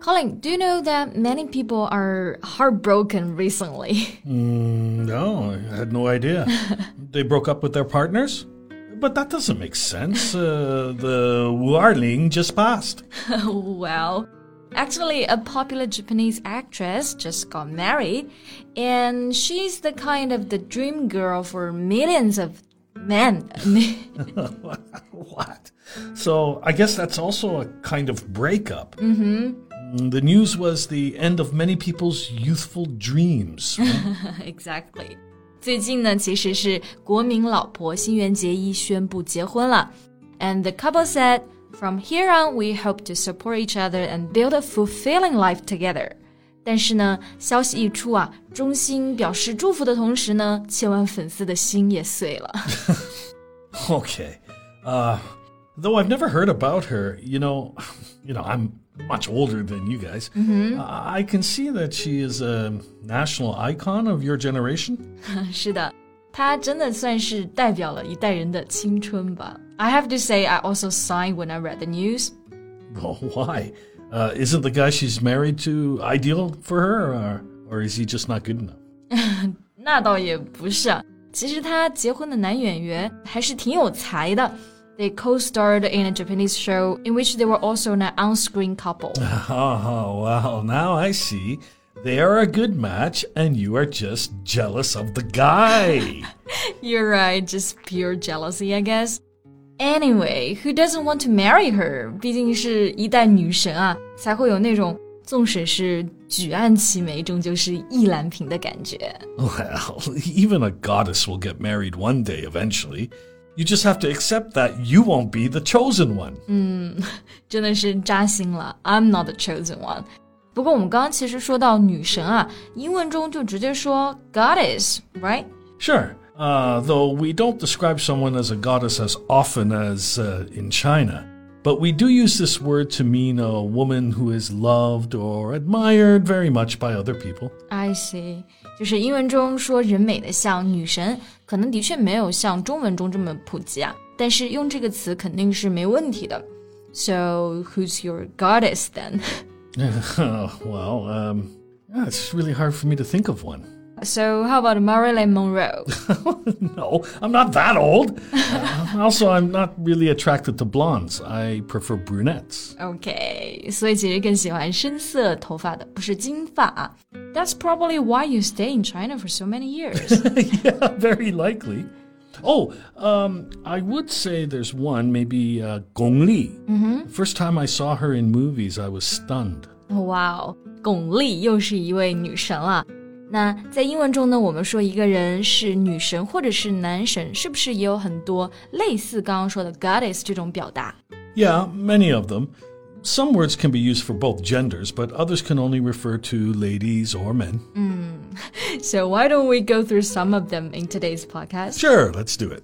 ！Colin, do you know that many people are heartbroken recently? Mm, no, I had no idea. they broke up with their partners? But that doesn't make sense. Uh, the Warling just passed. well, actually, a popular Japanese actress just got married, and she's the kind of the dream girl for millions of men. what? So I guess that's also a kind of breakup. Mm-hmm. The news was the end of many people's youthful dreams. exactly. 最近呢，其实是国民老婆新垣结衣宣布结婚了，and the couple said, "From here on, we hope to support each other and build a fulfilling life together." 但是呢，消息一出啊，衷心表示祝福的同时呢，千万粉丝的心也碎了。okay, uh, though I've never heard about her, you know, you know, I'm much older than you guys. Mm-hmm. I can see that she is a national icon of your generation. 是的，她真的算是代表了一代人的青春吧。I have to say, I also sighed when I read the news. Well, why? Uh, isn't the guy she's married to ideal for her, or, or is he just not good enough? 那倒也不是啊，其实她结婚的男演员还是挺有才的。 they co-starred in a Japanese show in which they were also an on-screen couple. Oh, well, now I see. They are a good match, and you are just jealous of the guy. You're right, just pure jealousy, I guess. Anyway, who doesn't want to marry her? 毕竟是一代女神啊，才会有那种纵使是举案齐眉，终究是意难平的感觉。Well, even a goddess will get married one day eventually. You just have to accept that you won't be the chosen one. 嗯，真的是扎心了。I'm not the chosen one. 不过我们刚刚其实说到女神啊，英文中就直接说 goddess, right? Sure. Uh, though we don't describe someone as a goddess as often as uh, in China. But we do use this word to mean a woman who is loved or admired very much by other people. I see. 就是英文中说人美的像女神，可能的确没有像中文中这么普及啊。但是用这个词肯定是没问题的。So who's your goddess then? well, um, yeah, it's really hard for me to think of one. So how about Marilyn Monroe? no, I'm not that old. uh, also, I'm not really attracted to blondes. I prefer brunettes. Okay, 所以其实更喜欢深色头发的，不是金发。That's probably why you stay in China for so many years. yeah, very likely. Oh, um, I would say there's one, maybe uh, Gong Li. Mm-hmm. First time I saw her in movies, I was stunned. Wow, 巩俐又是一位女神了。 那在英文中呢，我们说一个人是女神或者是男神，是不是也有很多类似刚刚说的 goddess 这种表达？Yeah, many of them. Some words can be used for both genders, but others can only refer to ladies or men. Mm. So why don't we go through some of them in today's podcast? Sure, let's do it.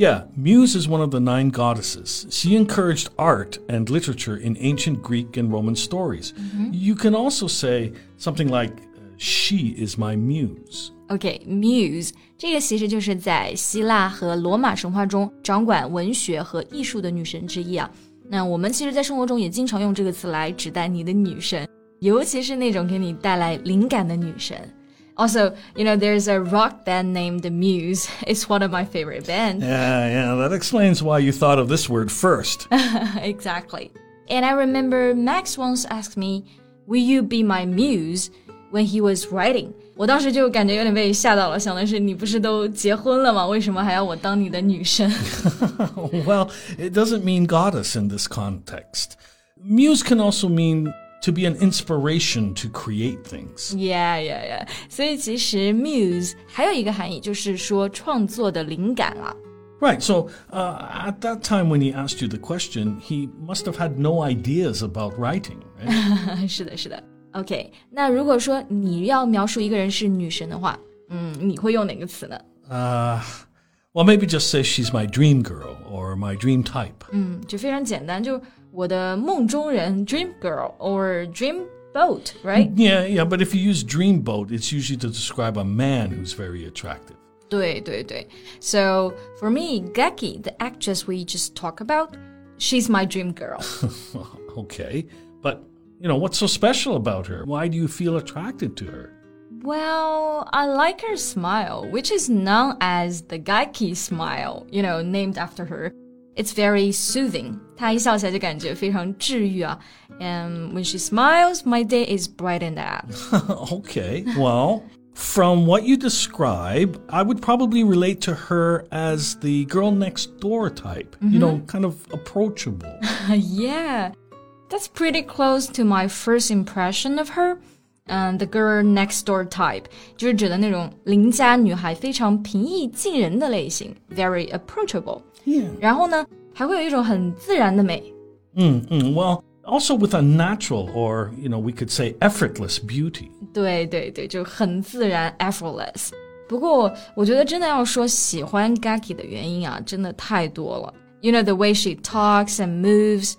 Yeah, Muse is one of the nine goddesses. She encouraged art and literature in ancient Greek and Roman stories. Mm-hmm. You can also say something like, She is my muse. Okay, muse 这个其实就是在希腊和罗马神话中掌管文学和艺术的女神之一啊。那我们其实，在生活中也经常用这个词来指代你的女神，尤其是那种给你带来灵感的女神。 also, you know, there's a rock band named The Muse. It's one of my favorite bands. Yeah, yeah, that explains why you thought of this word first. exactly. And I remember Max once asked me, Will you be my muse? when he was writing。我当时就感觉有点被吓到了，想的是你不是都结婚了吗？为什么还要我当你的女神？ well, it doesn't mean goddess in this context. Muse can also mean to be an inspiration to create things. Yeah, yeah, yeah. 所以其实 muse 还有一个含义就是说创作的灵感啊。 Right, so uh, at that time when he asked you the question, he must have had no ideas about writing, right? 是的，是的。OK，那如果说你要描述一个人是女神的话，嗯，你会用哪个词呢？ uh, well, maybe just say she's my dream girl or my dream type. 嗯，就非常简单，就 我的梦中人 dream girl or dream boat, right? Yeah, yeah, but if you use dream boat, it's usually to describe a man who's very attractive. 对对对. So for me, Gakki, the actress we just talked about, she's my dream girl. okay, but you know, what's so special about her? Why do you feel attracted to her? Well, I like her smile, which is known as the Gakki smile, you know, named after her. It's very soothing. 她一笑起来就感觉非常治愈啊。And when she smiles, my day is brightened up. okay, well, from what you describe, I would probably relate to her as the girl next door type. You know, kind of approachable. yeah, that's pretty close to my first impression of her. And the girl next door type 就是指的那种邻家女孩，非常平易近人的类型，very approachable。 Yeah. 然后呢，还会有一种很自然的美。 Mm, mm, well, also with a natural or, you know, we could say effortless beauty. 对对对，就很自然，effortless。不过，我觉得真的要说喜欢 Gaki 的原因啊，真的太多了。You know the way she talks and moves.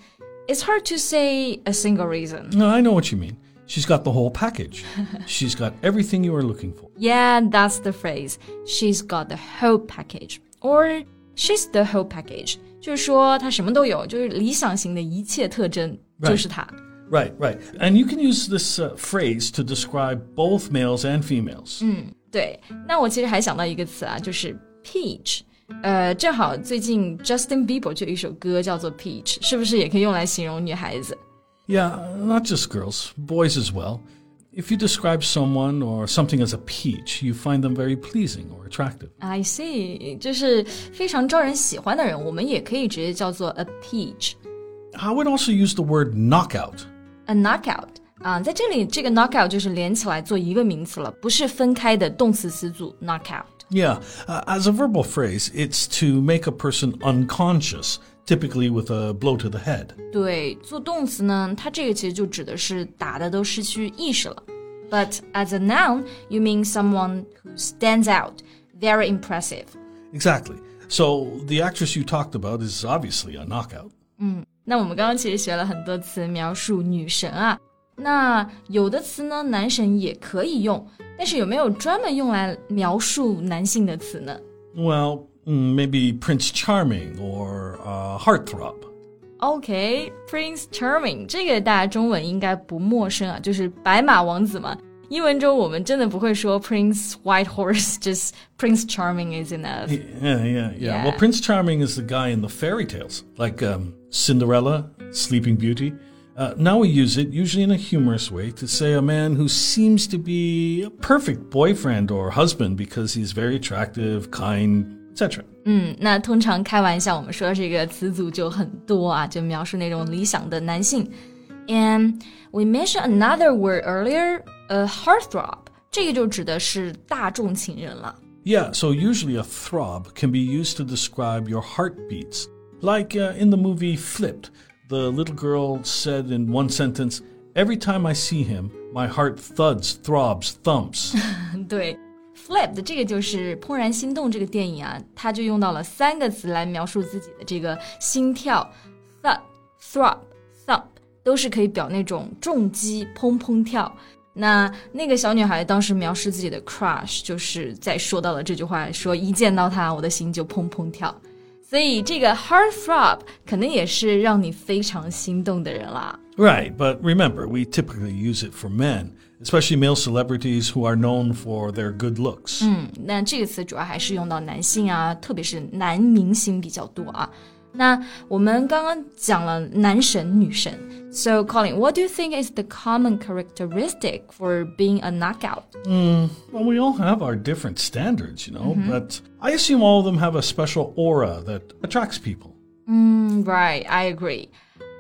It's hard to say a single reason. No, I know what you mean. She's got the whole package. She's got everything you are looking for. Yeah, that's the phrase. She's got the whole package, or she's the whole package. 就是说她什么都有，就是理想型的一切特征就是她。 Right, right. And you can use this uh, phrase to describe both males and females. 对，那我其实还想到一个词啊，就是 peach。呃，正好最近 Justin Bieber 就有一首歌叫做 Peach，是不是也可以用来形容女孩子？ Yeah, not just girls, boys as well. If you describe someone or something as a peach, you find them very pleasing or attractive. I see，就是非常招人喜欢的人，我们也可以直接叫做 a peach。 I would also use the word knockout. a knockout 啊，在这里这个 knockout 就是连起来做一个名词了，不是分开的动词词组 knockout。 Yeah, uh, as a verbal phrase, it's to make a person unconscious, typically with a blow to the head. 对，做动词呢，它这个其实就指的是打的都失去意识了。But as a noun, you mean someone who stands out, very impressive. Exactly. So the actress you talked about is obviously a knockout. 那我们刚刚其实学了很多词描述女神啊，那有的词呢，男神也可以用，但是有没有专门用来描述男性的词呢？ Well, mm, maybe Prince Charming or uh, Heartthrob. OK，Prince、Charming 这个大家中文应该不陌生啊，就是白马王子嘛。英文中我们真的不会说 Prince White Horse，just Prince Charming is enough。 Yeah, yeah, yeah, Yeah. Well, Prince Charming is the guy in the fairy tales, like um, Cinderella, Sleeping Beauty. Uh, now we use it, usually in a humorous way, to say a man who seems to be a perfect boyfriend or husband because he's very attractive, kind, etc. 嗯，那通常开玩笑，我们说这个词组就很多啊，就描述那种理想的男性。And we mentioned another word earlier, a heartthrob，这个就指的是大众情人了。 Yeah, so usually a throb can be used to describe your heartbeats. Like uh, in the movie Flipped, the little girl said in one sentence, Every time I see him, my heart thuds, throbs, thumps. 对 ，Flip 的这个就是《怦然心动》这个电影啊，它就用到了三个词来描述自己的这个心跳，thud、throb、thump 都是可以表那种重击，砰砰跳。那那个小女孩当时描述自己的 crush，就是在说到了这句话，说一见到他，我的心就砰砰跳。所以这个 heart throb 可能也是让你非常心动的人啦。right, but remember, we typically use it for men, especially male celebrities who are known for their good looks. 嗯，那这个词主要还是用到男性啊，特别是男明星比较多啊。 那我们刚刚讲了男神女神，So Colin, what do you think is the common characteristic for being a knockout? Mm, well, we all have our different standards, you know, but I assume all of them have a special aura that attracts people. Mm, right, I agree.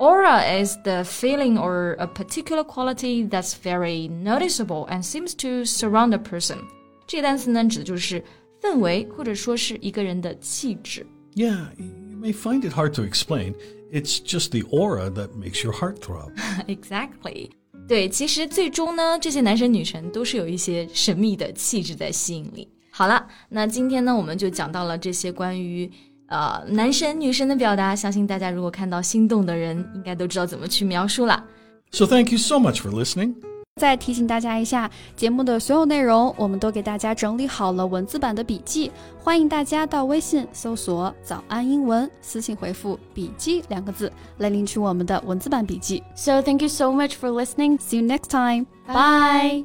Aura is the feeling or a particular quality that's very noticeable and seems to surround a person. 这个单词呢，指的就是氛围或者说是一个人的气质。 Yeah, you may find it hard to explain. It's just the aura that makes your heart throb. Exactly. 对，其实最终呢，这些男神女神都是有一些神秘的气质在吸引你。好了，那今天呢，我们就讲到了这些关于 呃男神女神的表达，相信大家如果看到心动的人，应该都知道怎么去描述了。So thank you so much for listening. 再提醒大家一下，节目的所有内容我们都给大家整理好了文字版的笔记，欢迎大家到微信搜索“早安英文”，私信回复“笔记”两个字来领取我们的文字版笔记。So thank you so much for listening. See you next time. Bye.